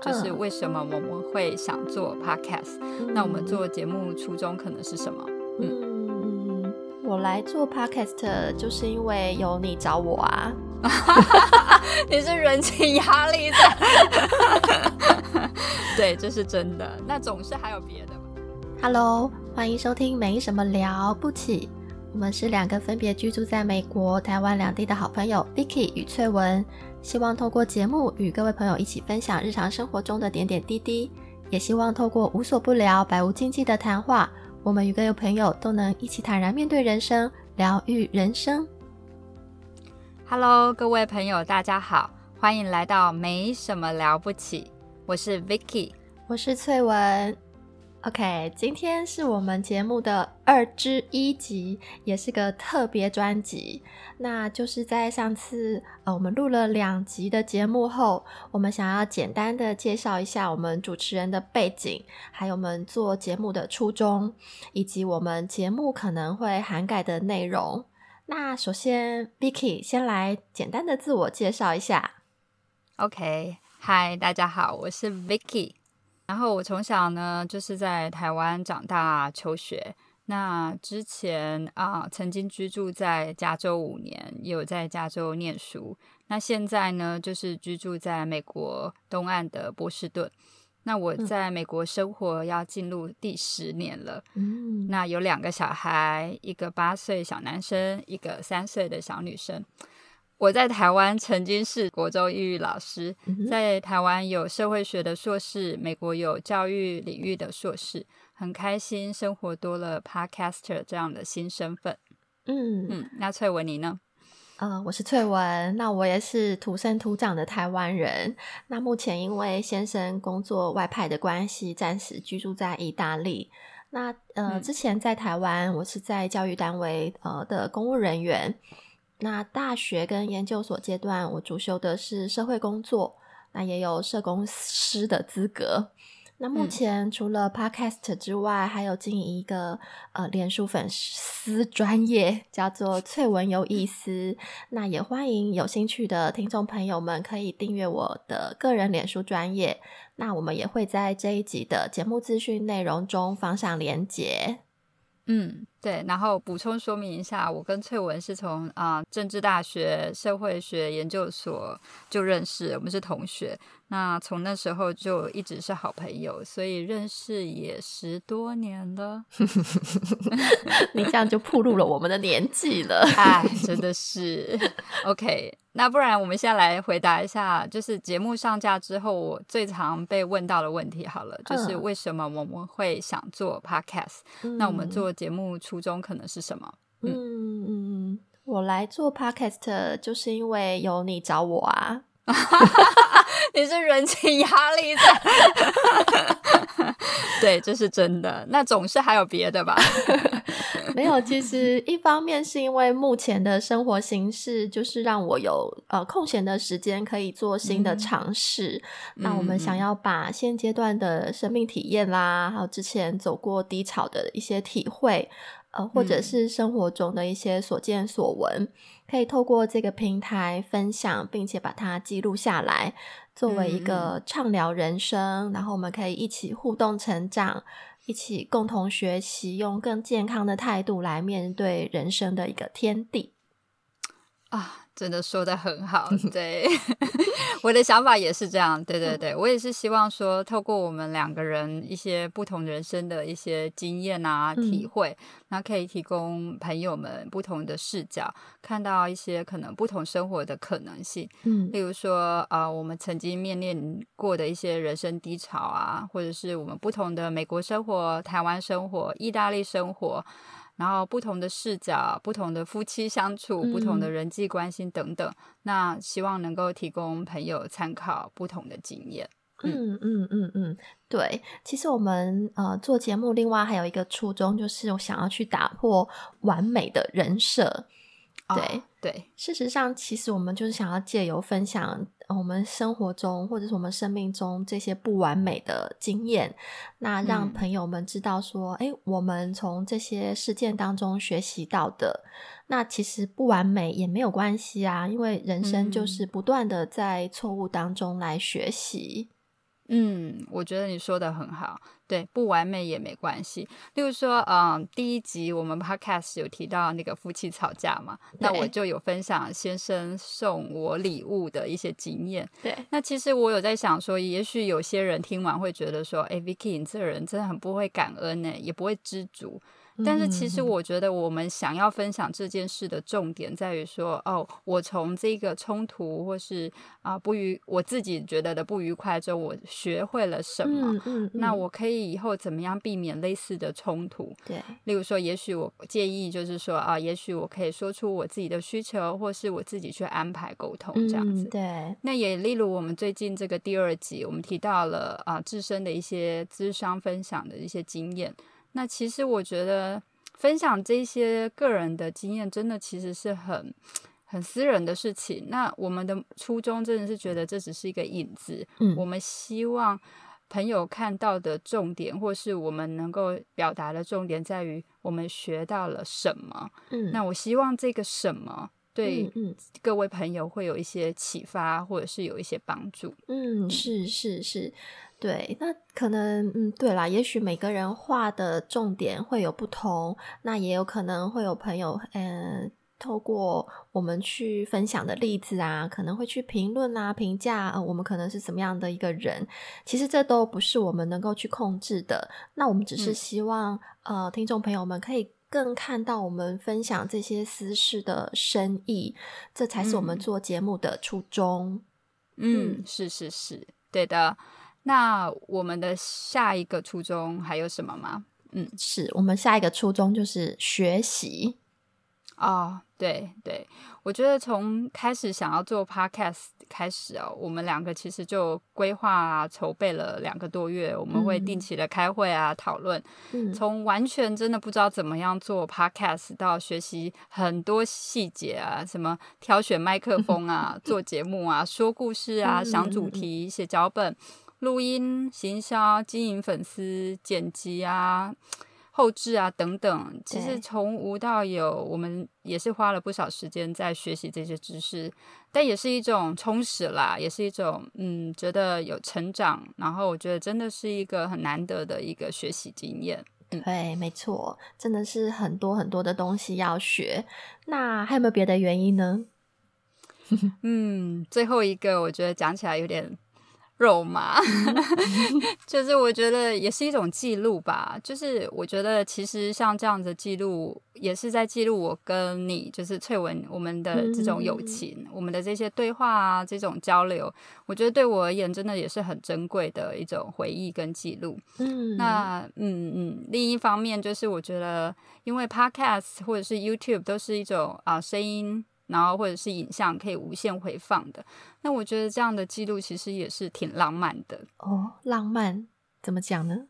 就是为什么我们会想做 podcast？那我们做节目初衷可能是什么？嗯，我来做 podcast 就是因为有你找我啊。你是人情压力的？对，这是真的。那总是还有别的吧？Hello，欢迎收听没什么了不起。我们是两个分别居住在美国、台湾两地的好朋友 Vicky 与翠文，希望透过节目与各位朋友一起分享日常生活中的点点滴滴，也希望透过无所不聊、百无禁忌的谈话，我们与各位朋友都能一起坦然面对人生，疗愈人生。Hello，各位朋友，大家好，欢迎来到没什么了不起，我是 Vicky，我是翠文。OK，今天是我们节目的二之一集，也是个特别专辑。那就是在上次呃我们录了两集的节目后，我们想要简单的介绍一下我们主持人的背景，还有我们做节目的初衷，以及我们节目可能会涵盖的内容。那首先，Vicky 先来简单的自我介绍一下。OK，嗨，大家好，我是 Vicky。然后我从小呢就是在台湾长大求学，那之前啊曾经居住在加州五年，也有在加州念书。那现在呢就是居住在美国东岸的波士顿。那我在美国生活要进入第十年了。嗯，那有两个小孩，一个八岁小男生，一个三岁的小女生。我在台湾曾经是国中英语老师，在台湾有社会学的硕士，美国有教育领域的硕士，很开心生活多了 podcaster 这样的新身份。嗯嗯，那翠文你呢？呃，我是翠文，那我也是土生土长的台湾人。那目前因为先生工作外派的关系，暂时居住在意大利。那呃，之前在台湾，我是在教育单位呃的公务人员。那大学跟研究所阶段，我主修的是社会工作，那也有社工师的资格。那目前除了 Podcast 之外，还有经营一个呃脸书粉丝专业，叫做翠文有意思。那也欢迎有兴趣的听众朋友们可以订阅我的个人脸书专业。那我们也会在这一集的节目资讯内容中放上连结。嗯，对，然后补充说明一下，我跟翠文是从啊政治大学社会学研究所就认识，我们是同学。那从那时候就一直是好朋友，所以认识也十多年了。你这样就暴露了我们的年纪了，哎，真的是。OK，那不然我们先来回答一下，就是节目上架之后，我最常被问到的问题。好了，就是为什么我们会想做 Podcast？那我们做节目初衷可能是什么？嗯嗯嗯，我来做 Podcast 就是因为有你找我啊。你是人情压力在，对，这是真的。那总是还有别的吧？没有，其实一方面是因为目前的生活形式，就是让我有呃空闲的时间可以做新的尝试。那我们想要把现阶段的生命体验啦，还有之前走过低潮的一些体会。呃，或者是生活中的一些所见所闻，可以透过这个平台分享，并且把它记录下来，作为一个畅聊人生。然后我们可以一起互动成长，一起共同学习，用更健康的态度来面对人生的一个天地。啊。真的说的很好，对，我的想法也是这样，对对对，我也是希望说，透过我们两个人一些不同人生的一些经验啊、体会，那可以提供朋友们不同的视角，看到一些可能不同生活的可能性。嗯，例如说，啊，我们曾经面临过的一些人生低潮啊，或者是我们不同的美国生活、台湾生活、意大利生活。然后不同的视角，不同的夫妻相处，不同的人际关系等等，那希望能够提供朋友参考不同的经验。嗯嗯嗯嗯，对，其实我们呃做节目，另外还有一个初衷，就是我想要去打破完美的人设。对。对，事实上，其实我们就是想要借由分享我们生活中或者是我们生命中这些不完美的经验，那让朋友们知道说，哎，我们从这些事件当中学习到的，那其实不完美也没有关系啊，因为人生就是不断的在错误当中来学习。嗯，我觉得你说的很好，对，不完美也没关系。例如说，嗯，第一集我们 podcast 有提到那个夫妻吵架嘛，那我就有分享先生送我礼物的一些经验。对，那其实我有在想说，也许有些人听完会觉得说，哎，Vicky，你这人真的很不会感恩呢，也不会知足。但是其实我觉得，我们想要分享这件事的重点在于说，哦，我从这个冲突或是啊不愉，我自己觉得的不愉快之后，我学会了什么？那我可以以后怎么样避免类似的冲突？对，例如说，也许我建议就是说啊，也许我可以说出我自己的需求，或是我自己去安排沟通这样子。对，那也例如我们最近这个第二集，我们提到了啊自身的一些智商分享的一些经验。那其实我觉得分享这些个人的经验，真的其实是很很私人的事情。那我们的初衷真的是觉得这只是一个影子，嗯，我们希望朋友看到的重点，或是我们能够表达的重点，在于我们学到了什么。嗯，那我希望这个什么对各位朋友会有一些启发，或者是有一些帮助。嗯，是是是。对，那可能嗯，对啦，也许每个人画的重点会有不同，那也有可能会有朋友，嗯，透过我们去分享的例子啊，可能会去评论啊、评价，呃，我们可能是什么样的一个人，其实这都不是我们能够去控制的。那我们只是希望，呃，听众朋友们可以更看到我们分享这些私事的深意，这才是我们做节目的初衷。嗯，是是是，对的。那我们的下一个初衷还有什么吗？嗯，是我们下一个初衷就是学习。哦，对对，我觉得从开始想要做 podcast 开始哦，我们两个其实就规划啊筹备了两个多月，我们会定期的开会啊讨论。嗯，从完全真的不知道怎么样做 podcast 到学习很多细节啊，什么挑选麦克风啊、做节目啊、说故事啊、想主题、写脚本。录音、行销、经营粉丝、剪辑啊、后置啊等等，其实从无到有，我们也是花了不少时间在学习这些知识，但也是一种充实啦，也是一种嗯，觉得有成长。然后我觉得真的是一个很难得的一个学习经验。对，没错，真的是很多很多的东西要学。那还有没有别的原因呢？嗯，最后一个，我觉得讲起来有点。肉麻，就是我觉得也是一种记录吧。就是我觉得其实像这样的记录，也是在记录我跟你，就是翠文我们的这种友情，我们的这些对话啊，这种交流，我觉得对我而言真的也是很珍贵的一种回忆跟记录。嗯，那嗯嗯，另一方面就是我觉得，因为 Podcast 或者是 YouTube 都是一种啊声音。然后或者是影像可以无限回放的，那我觉得这样的记录其实也是挺浪漫的哦。浪漫怎么讲呢？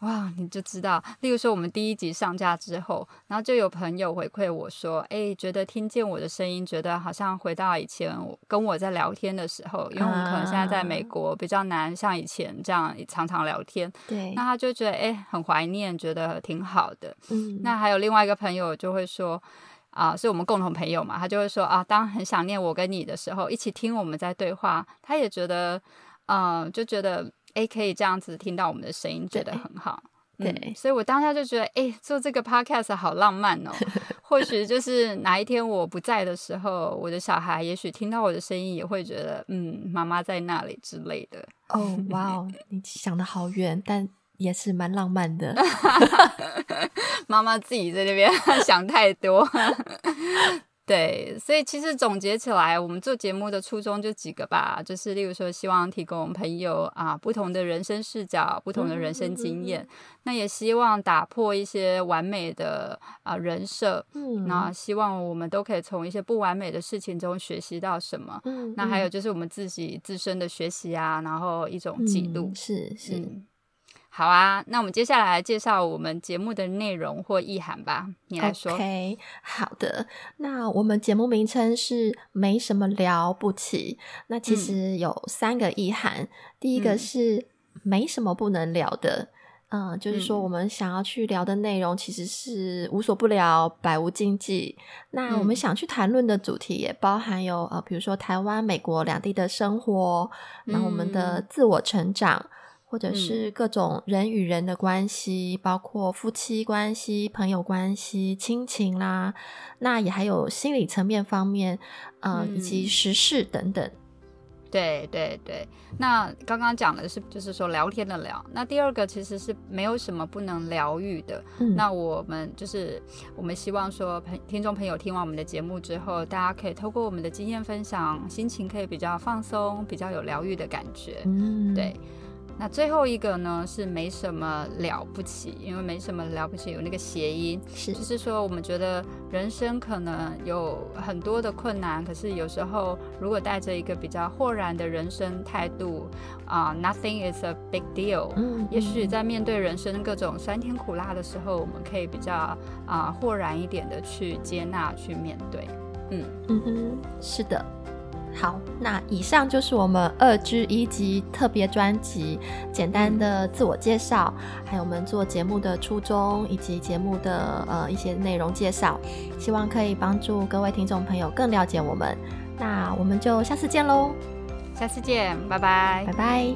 哇，你就知道，例如说我们第一集上架之后，然后就有朋友回馈我说，哎，觉得听见我的声音，觉得好像回到以前跟我在聊天的时候，因为我们可能现在在美国比较难像以前这样常常聊天。对，那他就觉得哎很怀念，觉得挺好的。嗯，那还有另外一个朋友就会说。啊，是我们共同朋友嘛，他就会说啊，当很想念我跟你的时候，一起听我们在对话，他也觉得，嗯，就觉得哎，可以这样子听到我们的声音，觉得很好。对，所以我当下就觉得，哎，做这个 podcast 好浪漫哦。或许就是哪一天我不在的时候，我的小孩也许听到我的声音，也会觉得，嗯，妈妈在那里之类的。哦，哇哦，你想的好远，但。也是蛮浪漫的，妈妈自己在那边 想太多。对，所以其实总结起来，我们做节目的初衷就几个吧，就是例如说，希望提供朋友啊不同的人生视角、不同的人生经验。那也希望打破一些完美的啊人设。嗯，那希望我们都可以从一些不完美的事情中学习到什么。嗯，那还有就是我们自己自身的学习啊，然后一种记录。是是。好啊，那我们接下来介绍我们节目的内容或意涵吧。你来说。OK，好的。那我们节目名称是没什么了不起。那其实有三个意涵。第一个是没什么不能聊的。嗯，就是说我们想要去聊的内容其实是无所不聊、百无禁忌。那我们想去谈论的主题也包含有呃，比如说台湾、美国两地的生活，那我们的自我成长。或者是各种人与人的关系，包括夫妻关系、朋友关系、亲情啦，那也还有心理层面方面，呃，以及时事等等。对对对，那刚刚讲的是就是说聊天的聊，那第二个其实是没有什么不能疗愈的。那我们就是我们希望说，朋听众朋友听完我们的节目之后，大家可以透过我们的经验分享，心情可以比较放松，比较有疗愈的感觉。嗯，对。那最后一个呢是没什么了不起，因为没什么了不起，有那个谐音，是。就是说我们觉得人生可能有很多的困难，可是有时候如果带着一个比较豁然的人生态度啊，nothing is a big deal，嗯，也许在面对人生各种酸甜苦辣的时候，我们可以比较啊豁然一点的去接纳去面对，嗯。嗯哼，是的。好，那以上就是我们二之一集特别专辑简单的自我介绍，还有我们做节目的初衷以及节目的呃一些内容介绍，希望可以帮助各位听众朋友更了解我们。那我们就下次见喽，下次见，拜拜，拜拜。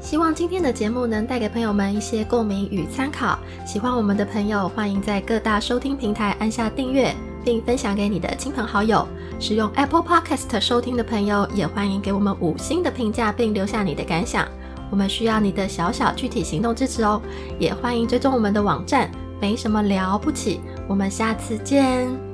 希望今天的节目能带给朋友们一些共鸣与参考。喜欢我们的朋友，欢迎在各大收听平台按下订阅。并分享给你的亲朋好友。使用 Apple Podcast 收听的朋友，也欢迎给我们五星的评价，并留下你的感想。我们需要你的小小具体行动支持哦。也欢迎追踪我们的网站，没什么了不起。我们下次见。